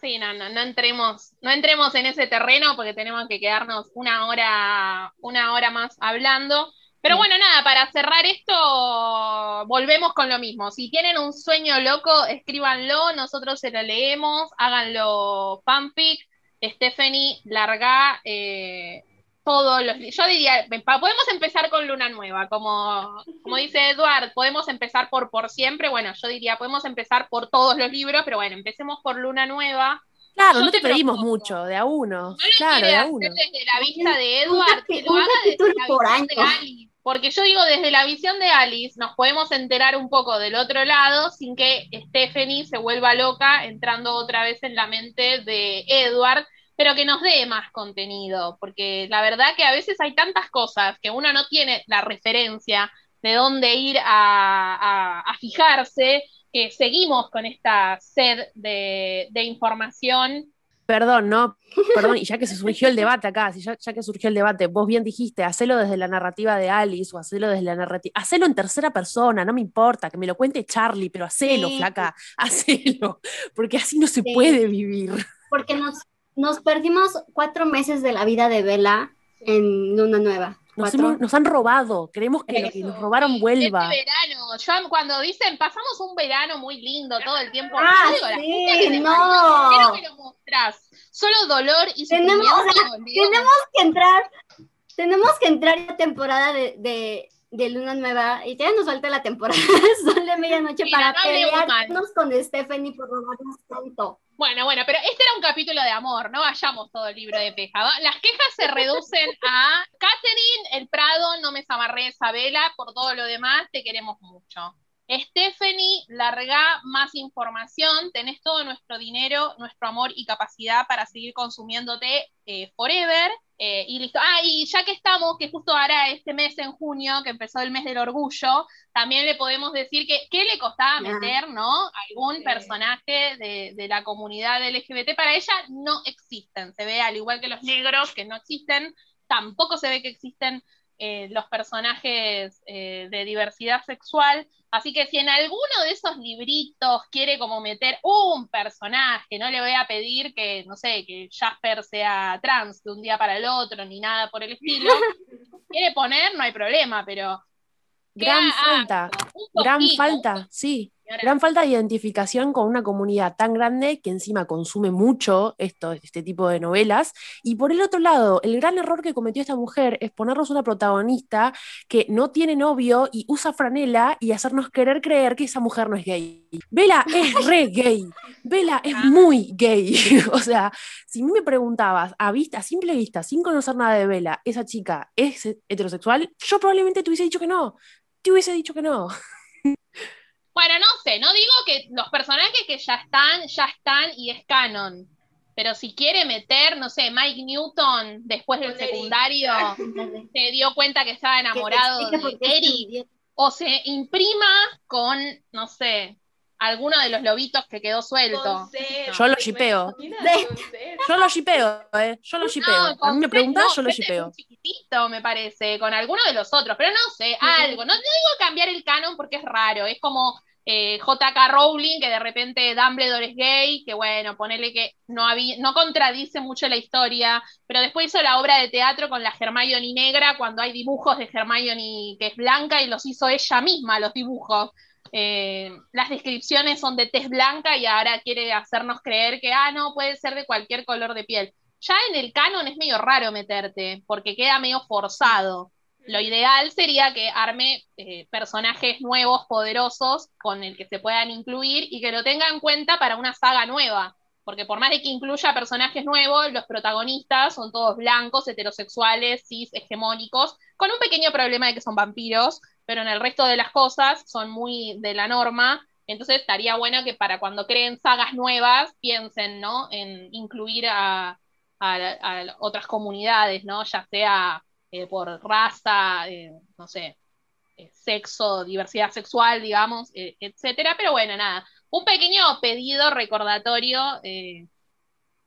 Sí, no, no, no entremos, no entremos en ese terreno porque tenemos que quedarnos una hora, una hora más hablando. Pero bueno, nada, para cerrar esto, volvemos con lo mismo. Si tienen un sueño loco, escríbanlo, nosotros se lo leemos, háganlo fanfic. Stephanie, larga eh, todos los Yo diría, podemos empezar con Luna Nueva, como, como dice Eduard, podemos empezar por por siempre. Bueno, yo diría, podemos empezar por todos los libros, pero bueno, empecemos por Luna Nueva. Claro, Yo no te te pedimos propongo. mucho, de a uno. No lo Claro, de a uno. desde la vista de Edward, que lo haga desde capítulo la por visión de. Alice. Porque yo digo, desde la visión de Alice nos podemos enterar un poco del otro lado sin que Stephanie se vuelva loca entrando otra vez en la mente de Edward, pero que nos dé más contenido, porque la verdad que a veces hay tantas cosas que uno no tiene la referencia de dónde ir a, fijarse, que seguimos con esta sed de información Perdón, no, perdón, y ya que se surgió el debate acá, si ya, ya que surgió el debate, vos bien dijiste, hacelo desde la narrativa de Alice o hacelo desde la narrativa, hacelo en tercera persona, no me importa, que me lo cuente Charlie, pero hacelo, Sí. flaca, hacelo, porque así no se Sí. puede vivir. Porque nos, nos perdimos cuatro meses de la vida de Bella en Luna Nueva. Nos, hemos- nos han robado, queremos que lo que nos robaron Sí, vuelva. Este verano, yo cuando dicen pasamos un verano muy lindo todo el tiempo, Ah, yo digo, la sí, que no. parió, ¿por qué no me lo Solo dolor y Tenemos- tenemos que entrar, tenemos que entrar en la temporada de, de, de Luna Nueva y ya nos falta la temporada [LAUGHS] Sol de Medianoche Mira, para no pelearnos con Stephanie por robarnos tanto. Bueno, bueno, pero este era un capítulo de amor, no vayamos todo el libro de Peja. ¿va? Las quejas se reducen a Catherine, el Prado, no me zamarré esa vela, por todo lo demás te queremos mucho. Stephanie, larga más información, tenés todo nuestro dinero, nuestro amor y capacidad para seguir consumiéndote eh, forever. eh, y listo. Ah, y ya que estamos, que justo ahora este mes en junio, que empezó el mes del orgullo, también le podemos decir que qué le costaba meter, ¿no? Algún personaje de, de la comunidad LGBT. Para ella no existen. Se ve al igual que los negros que no existen, tampoco se ve que existen eh, los personajes eh, de diversidad sexual. Así que si en alguno de esos libritos quiere como meter un personaje, no le voy a pedir que, no sé, que Jasper sea trans de un día para el otro, ni nada por el estilo. [LAUGHS] quiere poner, no hay problema, pero... Gran falta, gran falta, sí. Gran falta de identificación con una comunidad tan grande que encima consume mucho esto, este tipo de novelas. Y por el otro lado, el gran error que cometió esta mujer es ponernos una protagonista que no tiene novio y usa franela y hacernos querer creer que esa mujer no es gay. Vela es [LAUGHS] re gay. Vela es muy gay. [LAUGHS] o sea, si me preguntabas a vista, a simple vista, sin conocer nada de Vela, esa chica es heterosexual, yo probablemente te hubiese dicho que no. Te hubiese dicho que no. [LAUGHS] Bueno, no sé, no digo que los personajes que ya están, ya están y es canon. Pero si quiere meter, no sé, Mike Newton después del secundario [LAUGHS] se dio cuenta que estaba enamorado de Eric o se imprima con, no sé, alguno de los lobitos que quedó suelto. Yo lo ¿te shipeo. [LAUGHS] Yo lo shipeo, ¿eh? Yo lo shipeo. a mí me preguntás, no, yo lo shipeo. chiquitito, me parece, con alguno de los otros, pero no sé, algo. No, no digo cambiar el canon porque es raro, es como eh, J.K. Rowling, que de repente Dumbledore es gay, que bueno, ponele que no, había, no contradice mucho la historia, pero después hizo la obra de teatro con la Hermione negra, cuando hay dibujos de Hermione que es blanca y los hizo ella misma, los dibujos. Eh, las descripciones son de tez blanca y ahora quiere hacernos creer que, ah, no, puede ser de cualquier color de piel. Ya en el canon es medio raro meterte, porque queda medio forzado. Lo ideal sería que arme eh, personajes nuevos, poderosos, con el que se puedan incluir y que lo tenga en cuenta para una saga nueva. Porque por más de que incluya personajes nuevos, los protagonistas son todos blancos, heterosexuales, cis, hegemónicos, con un pequeño problema de que son vampiros, pero en el resto de las cosas son muy de la norma. Entonces estaría bueno que para cuando creen sagas nuevas piensen, ¿no? En incluir a, a, otras comunidades, ¿no? Ya sea eh, por raza, eh, no sé, eh, sexo, diversidad sexual, digamos, etcétera. Pero bueno, nada, un pequeño pedido recordatorio,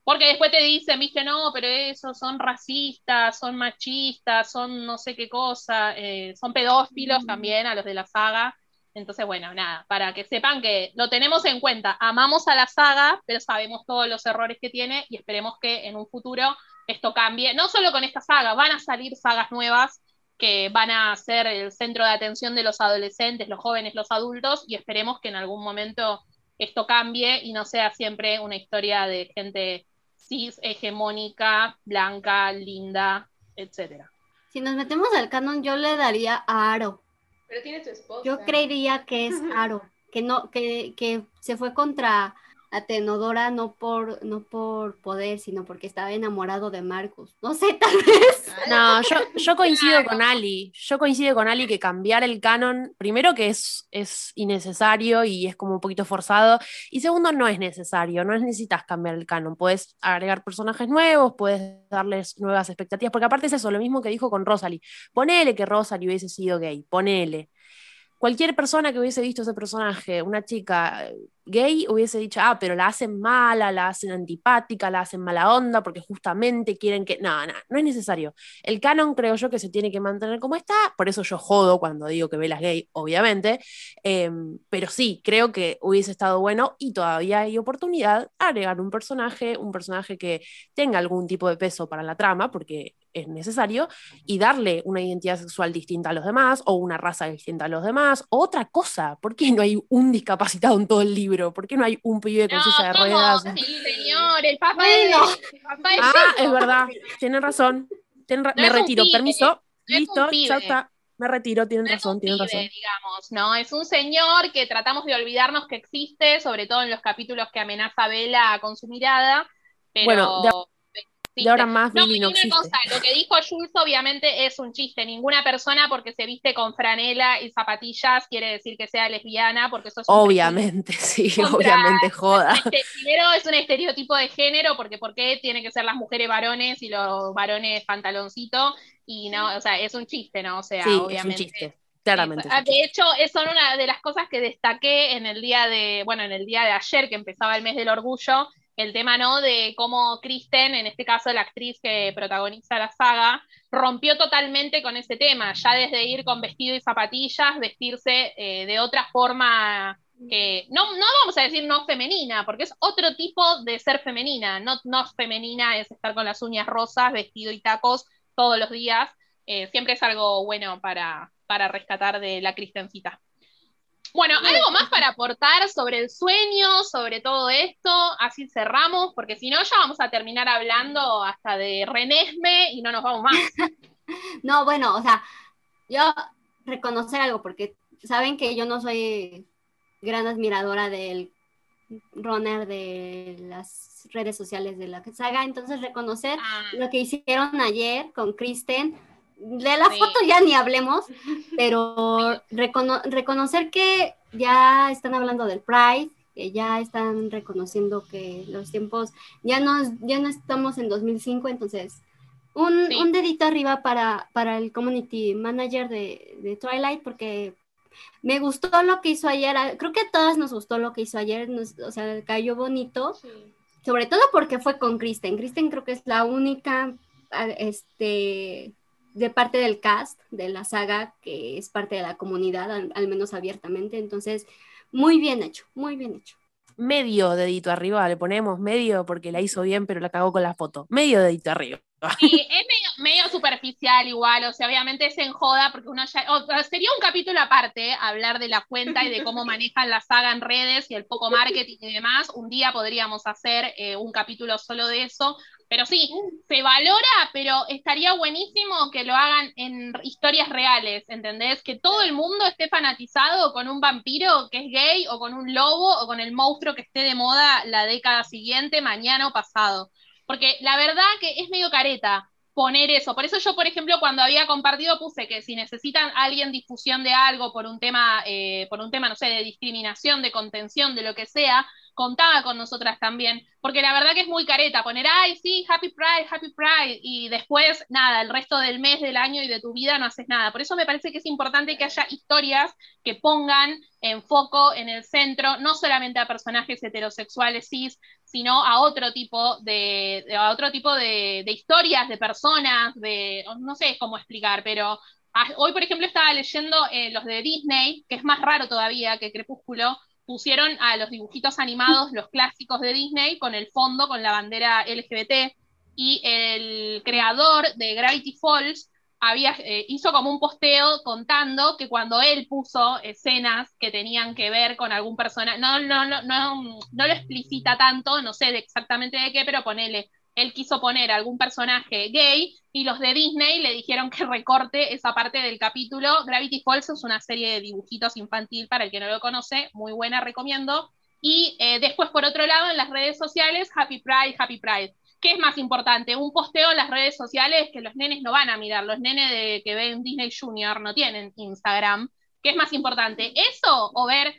porque después te dicen, viste, no, pero esos son racistas, son machistas, son no sé qué cosa, eh, son pedófilos también a los de la saga. Entonces, bueno, nada, para que sepan que lo tenemos en cuenta, amamos a la saga, pero sabemos todos los errores que tiene y esperemos que en un futuro esto cambie, no solo con esta saga, van a salir sagas nuevas que van a ser el centro de atención de los adolescentes, los jóvenes, los adultos, y esperemos que en algún momento esto cambie y no sea siempre una historia de gente cis, hegemónica, blanca, linda, etcétera. Si nos metemos al canon, yo le daría a Aro. Pero tiene su esposa. Yo creería que es Aro, que no, que, que se fue contra Atenodora no por, no por poder, sino porque estaba enamorado de Marcus. No sé, tal [LAUGHS] vez. No, yo, yo coincido con Ali. Yo coincido con Ali que cambiar el canon, primero que es, es innecesario y es como un poquito forzado, y segundo no es necesario, no necesitas cambiar el canon, puedes agregar personajes nuevos, puedes darles nuevas expectativas, porque aparte es eso, lo mismo que dijo con Rosalie. Ponele que Rosalie hubiese sido gay, ponele. Cualquier persona que hubiese visto ese personaje, una chica eh, gay, hubiese dicho, ah, pero la hacen mala, la hacen antipática, la hacen mala onda, porque justamente quieren que... No, no, no es necesario. El canon creo yo que se tiene que mantener como está, por eso yo jodo cuando digo que Bella es gay, obviamente, eh, pero sí, creo que hubiese estado bueno y todavía hay oportunidad agregar un personaje, un personaje que tenga algún tipo de peso para la trama, porque es necesario, y darle una identidad sexual distinta a los demás, o una raza distinta a los demás, o otra cosa. ¿Por qué no hay un discapacitado en todo el libro? ¿Por qué no hay un pibe con No, silla de ¿cómo? ruedas? Sí, señor, el papá Bueno. de, el papá de Ah, es verdad, tienen razón. Tienen ra- No me retiro, pibe, permiso. no Listo, ya está. Me retiro, tienen No razón, tienen pibe, razón. digamos, ¿no? Es un señor que tratamos de olvidarnos que existe, sobre todo en los capítulos que amenaza a Vela con su mirada, pero Bueno, de- Y ahora más No, Billy no una cosa, lo que dijo Jules obviamente es un chiste. Ninguna persona porque se viste con franela y zapatillas quiere decir que sea lesbiana, porque eso es un Obviamente, [LAUGHS] sí, obviamente, joda. Este, primero es un estereotipo de género, porque ¿por qué tienen que ser las mujeres varones y los varones pantaloncito? Y no, o sea, es un chiste, ¿no? O sea, Sí, es un obviamente. chiste. Claramente. es Ah, De hecho, es- son una de las cosas que destaqué en el día de, bueno, en el día de ayer, que empezaba el mes del orgullo, el tema, ¿no? De cómo Kristen, en este caso la actriz que protagoniza la saga, rompió totalmente con ese tema, ya desde ir con vestido y zapatillas, vestirse eh, de otra forma que, no, no vamos a decir no femenina, porque es otro tipo de ser femenina, no, no femenina es estar con las uñas rosas, vestido y tacos todos los días, eh, siempre es algo bueno para, para rescatar de la Cristencita. Bueno, algo más para aportar sobre el sueño, sobre todo esto, así cerramos, porque si no ya vamos a terminar hablando hasta de Renesme y no nos vamos más. [LAUGHS] No, bueno, o sea, yo reconocer algo, porque saben que yo no soy gran admiradora del runner de las redes sociales de la saga, entonces reconocer Ah, lo que hicieron ayer con Kristen. De la Sí. foto ya ni hablemos, [LAUGHS] pero recono- reconocer que ya están hablando del Pride, que ya están reconociendo que los tiempos ya no, ya no estamos en 2005, entonces un, Sí. un dedito arriba para, para el community manager de, de Twilight, porque me gustó lo que hizo ayer, creo que a todas nos gustó lo que hizo ayer, nos- o sea, cayó bonito, sobre todo porque fue con Kristen. Kristen creo que es la única este, de parte del cast de la saga que es parte de la comunidad, al, menos abiertamente. Entonces, muy bien hecho, muy bien hecho. Medio dedito arriba, le ponemos medio porque la hizo bien, pero la cagó con la foto. Medio dedito arriba. [LAUGHS] Sí, es medio, medio superficial igual, o sea, obviamente es en joda, porque uno ya, o- sería un capítulo aparte, hablar de la cuenta y de cómo [LAUGHS] manejan la saga en redes y el poco marketing y demás, un día podríamos hacer eh, un capítulo solo de eso, pero sí, se valora, pero estaría buenísimo que lo hagan en historias reales, ¿entendés? Que todo el mundo esté fanatizado con un vampiro que es gay o con un lobo o con el monstruo que esté de moda la década siguiente, mañana o pasado. Porque la verdad que es medio careta poner eso. Por eso yo, por ejemplo, cuando había compartido puse que si necesitan alguien difusión de algo por un tema, eh, por un tema, no sé, de discriminación, de contención, de lo que sea, contaba con nosotras también, porque la verdad que es muy careta poner, ay, sí, Happy Pride, Happy Pride, y después, nada, el resto del mes, del año y de tu vida no haces nada. Por eso me parece que es importante que haya historias que pongan en foco, en el centro, no solamente a personajes heterosexuales cis, sino a otro tipo de, a otro tipo de, historias, de personas, de, no sé cómo explicar, pero hoy, por ejemplo, estaba leyendo eh, los de Disney, que es más raro todavía que Crepúsculo, pusieron a los dibujitos animados, los clásicos de Disney, con el fondo, con la bandera LGBT, y el creador de Gravity Falls había, eh, hizo como un posteo contando que cuando él puso escenas que tenían que ver con algún personaje, no, no, no, no, lo explicita tanto, no sé exactamente de qué, pero ponele, él quiso poner algún personaje gay y los de Disney le dijeron que recorte esa parte del capítulo. Gravity Falls es una serie de dibujitos infantil para el que no lo conoce, muy buena, recomiendo. Y eh, después, por otro lado, en las redes sociales, Happy Pride, Happy Pride. ¿Qué es más importante? Un posteo en las redes sociales que los nenes no van a mirar. Los nenes de, que ven Disney Junior no tienen Instagram. ¿Qué es más importante? ¿Eso o ver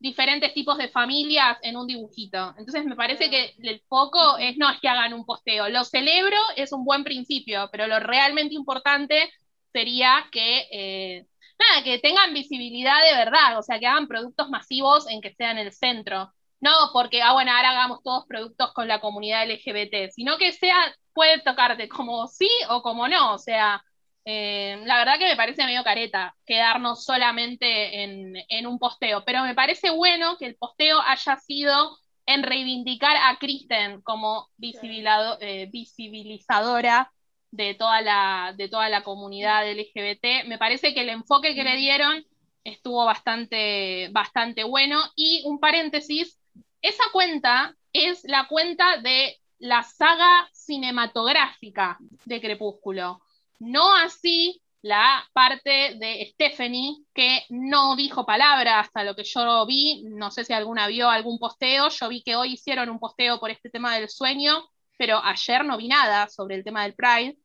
diferentes tipos de familias en un dibujito? Entonces me parece que el foco es no es que hagan un posteo. Lo celebro, es un buen principio, pero lo realmente importante sería que, eh, nada, que tengan visibilidad de verdad, o sea, que hagan productos masivos en que sean el centro. No porque, ah, bueno, ahora hagamos todos productos con la comunidad LGBT, sino que sea, puede tocarte como sí o como no. O sea, eh, la verdad que me parece medio careta quedarnos solamente en, un posteo, pero me parece bueno que el posteo haya sido en reivindicar a Kristen como eh, visibilizadora de toda, la, de toda la comunidad LGBT. Me parece que el enfoque que le dieron estuvo bastante, bastante bueno. Y un paréntesis, esa cuenta es la cuenta de la saga cinematográfica de Crepúsculo, no así la parte de Stephanie, que no dijo palabra hasta lo que yo vi, no sé si alguna vio algún posteo, yo vi que hoy hicieron un posteo por este tema del sueño, pero ayer no vi nada sobre el tema del Pride.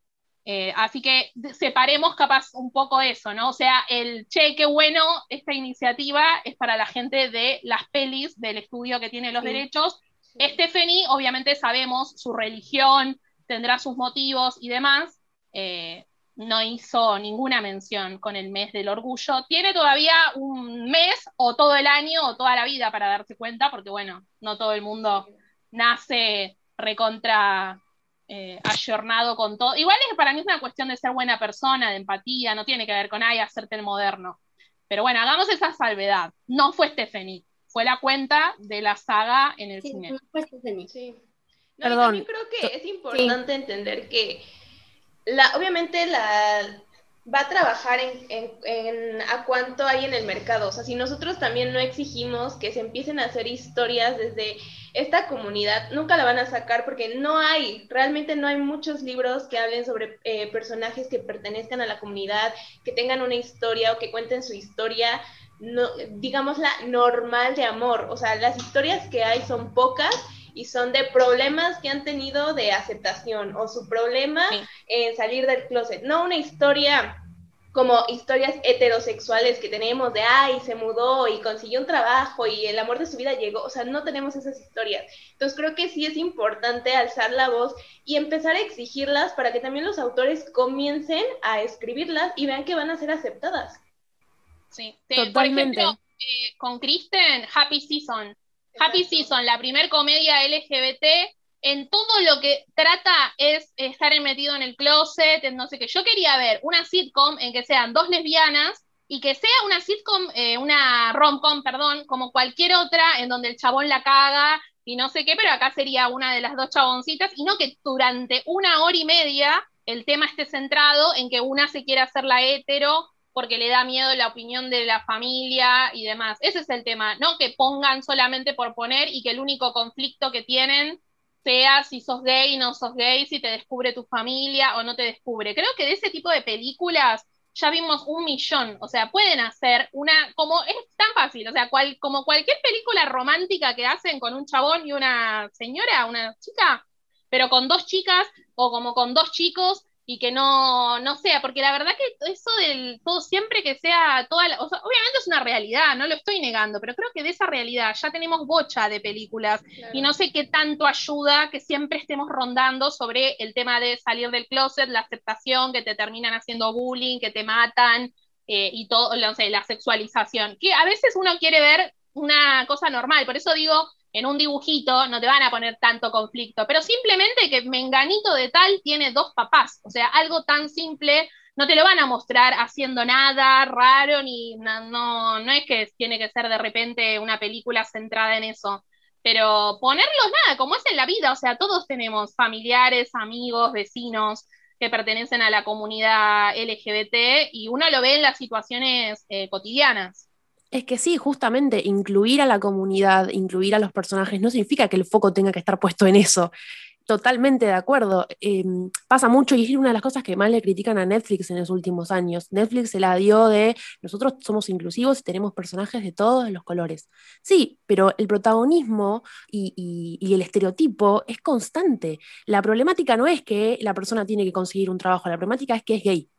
Eh, así que separemos capaz un poco eso, ¿no? O sea, el che, qué bueno, esta iniciativa es para la gente de las pelis, del estudio que tiene los derechos. Stephanie, obviamente sabemos su religión, tendrá sus motivos y demás. Eh, no hizo ninguna mención con el mes del orgullo. Tiene todavía un mes o todo el año o toda la vida para darse cuenta, porque bueno, no todo el mundo nace recontra eh, ayornado con todo. Igual es, para mí es una cuestión de ser buena persona, de empatía, no tiene que ver con, ay, hacerte el moderno. Pero bueno, hagamos esa salvedad. No fue Stephanie, fue la cuenta de la saga en el cine. No fue Stephanie. Sí. No, Perdón. Y también creo que es importante entender que la, obviamente la va a trabajar en, a cuánto hay en el mercado. O sea, si nosotros también no exigimos que se empiecen a hacer historias desde esta comunidad, nunca la van a sacar porque no hay, realmente no hay muchos libros que hablen sobre eh, personajes que pertenezcan a la comunidad, que tengan una historia o que cuenten su historia, no, digámosla, normal de amor. O sea, las historias que hay son pocas y son de problemas que han tenido de aceptación o su problema Sí. en salir del closet. No una historia como historias heterosexuales que tenemos de, ay, se mudó y consiguió un trabajo y el amor de su vida llegó. O sea, no tenemos esas historias. Entonces creo que sí es importante alzar la voz y empezar a exigirlas para que también los autores comiencen a escribirlas y vean que van a ser aceptadas. Sí. Te- Por Totalmente. ejemplo, eh, con Kristen, Happy Season. Happy. Season, la primer comedia LGBT, en todo lo que trata es estar metido en el closet, en no sé qué. Yo quería ver una sitcom en que sean dos lesbianas y que sea una sitcom, eh, una rom-com, perdón, como cualquier otra, en donde el chabón la caga y no sé qué, pero acá sería una de las dos chaboncitas, y no que durante una hora y media el tema esté centrado en que una se quiera hacer la hetero porque le da miedo la opinión de la familia y demás. Ese es el tema, no que pongan solamente por poner y que el único conflicto que tienen sea si sos gay, no sos gay, si te descubre tu familia o no te descubre. Creo que de ese tipo de películas ya vimos un millón, o sea, pueden hacer una, como es tan fácil, o sea, cual, como cualquier película romántica que hacen con un chabón y una señora, una chica, pero con dos chicas o como con dos chicos y que no, no sea, porque la verdad que eso del todo, siempre que sea toda la, o sea, obviamente es una realidad, no lo estoy negando, pero creo que de esa realidad ya tenemos bocha de películas y no sé qué tanto ayuda que siempre estemos rondando sobre el tema de salir del closet, la aceptación, que te terminan haciendo bullying, que te matan eh, y todo, no sé, la sexualización, que a veces uno quiere ver una cosa normal, por eso digo, en un dibujito no te van a poner tanto conflicto, pero simplemente que Menganito de tal tiene dos papás, o sea, algo tan simple, no te lo van a mostrar haciendo nada raro, ni no, no, no es que tiene que ser de repente una película centrada en eso, pero ponerlos nada, como es en la vida, o sea, todos tenemos familiares, amigos, vecinos que pertenecen a la comunidad LGBT y uno lo ve en las situaciones eh, cotidianas. Es que sí, justamente incluir a la comunidad, incluir a los personajes, no significa que el foco tenga que estar puesto en eso. Totalmente de acuerdo. Eh, pasa mucho y es una de las cosas que más le critican a Netflix en los últimos años. Netflix se la dio de nosotros somos inclusivos y tenemos personajes de todos los colores. Sí, pero el protagonismo y el estereotipo es constante. La problemática no es que la persona tiene que conseguir un trabajo, la problemática es que es gay.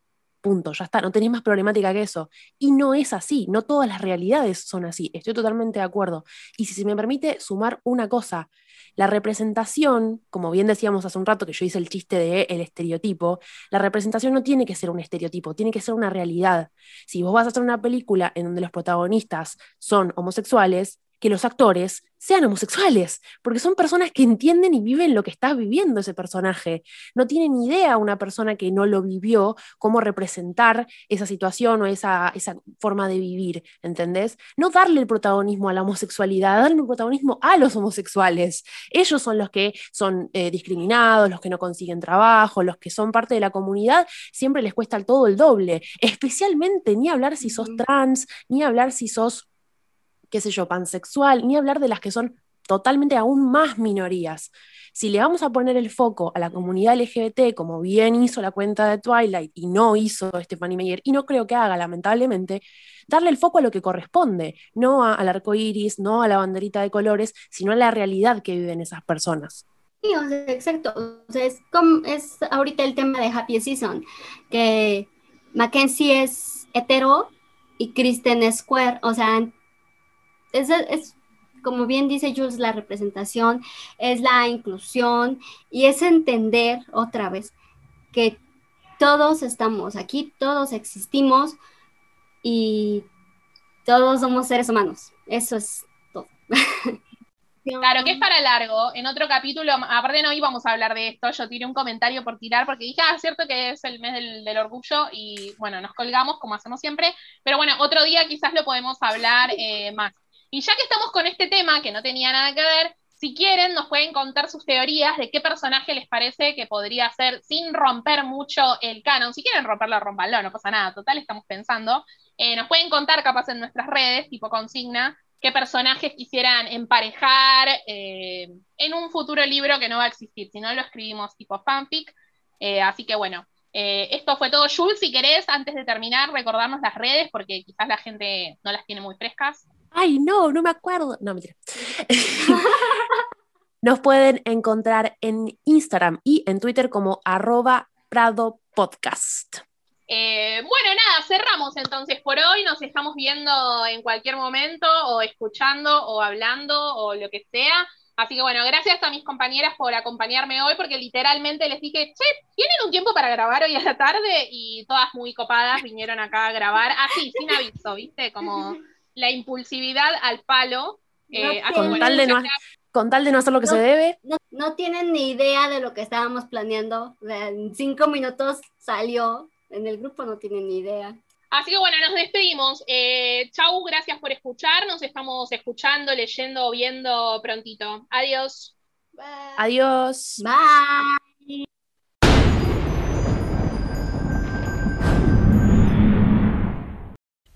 Punto, ya está, no tenés más problemática que eso. Y no es así, no todas las realidades son así, estoy totalmente de acuerdo. Y si se me permite sumar una cosa, la representación, como bien decíamos hace un rato que yo hice el chiste de el estereotipo, la representación no tiene que ser un estereotipo, tiene que ser una realidad. Si vos vas a hacer una película en donde los protagonistas son homosexuales, que los actores sean homosexuales, porque son personas que entienden y viven lo que está viviendo ese personaje. No tiene ni idea una persona que no lo vivió cómo representar esa situación o esa, esa forma de vivir, ¿entendés? No darle el protagonismo a la homosexualidad, darle el protagonismo a los homosexuales. Ellos son los que son eh, discriminados, los que no consiguen trabajo, los que son parte de la comunidad, siempre les cuesta todo el doble, especialmente ni hablar si sos trans, ni hablar si sos qué sé yo, pansexual, ni hablar de las que son totalmente aún más minorías. Si le vamos a poner el foco a la comunidad LGBT, como bien hizo la cuenta de Twilight y no hizo Stephanie Meyer, y no creo que haga, lamentablemente, darle el foco a lo que corresponde, no al arco iris, no a la banderita de colores, sino a la realidad que viven esas personas. sea, exacto. Es, es ahorita el tema de Happy Season, que Mackenzie es hetero y Kristen es queer. O sea, es, es como bien dice Jules, la representación es la inclusión y es entender otra vez que todos estamos aquí, todos existimos y todos somos seres humanos. Eso es todo. [LAUGHS] Claro, que es para largo. En otro capítulo, aparte no íbamos a hablar de esto, yo tiré un comentario por tirar porque dije, ah, cierto que es el mes del, orgullo y bueno, nos colgamos como hacemos siempre, pero bueno, otro día quizás lo podemos hablar eh, más. Y ya que estamos con este tema, que no tenía nada que ver, si quieren, nos pueden contar sus teorías de qué personaje les parece que podría ser sin romper mucho el canon. Si quieren romperlo, rompanlo, no pasa nada. Total, estamos pensando. Eh, nos pueden contar capaz en nuestras redes, tipo consigna, qué personajes quisieran emparejar eh, en un futuro libro que no va a existir, si no lo escribimos tipo fanfic. Eh, así que bueno, esto fue todo. Jules, si querés, antes de terminar, recordarnos las redes, porque quizás la gente no las tiene muy frescas. Ay, no, no me acuerdo. No, mentira. [LAUGHS] Nos pueden encontrar en Instagram y en Twitter como arroba Prado Podcast. Eh, bueno, nada, cerramos entonces por hoy. Nos estamos viendo en cualquier momento, o escuchando, o hablando, o lo que sea. Así que bueno, gracias a mis compañeras por acompañarme hoy, porque literalmente les dije, che, ¿tienen un tiempo para grabar hoy a la tarde? Y todas muy copadas vinieron acá a grabar, así, sin aviso, ¿viste? Como [LAUGHS] la impulsividad al palo. Eh, con, tal de no, con, tal de no, hacer lo que se debe. No, tienen ni idea de lo que estábamos planeando. En cinco minutos salió en el grupo no tienen ni idea. Así que bueno, nos despedimos. Eh, chau, gracias por escuchar. Nos estamos escuchando, leyendo, viendo prontito. Adiós. Adiós. Bye.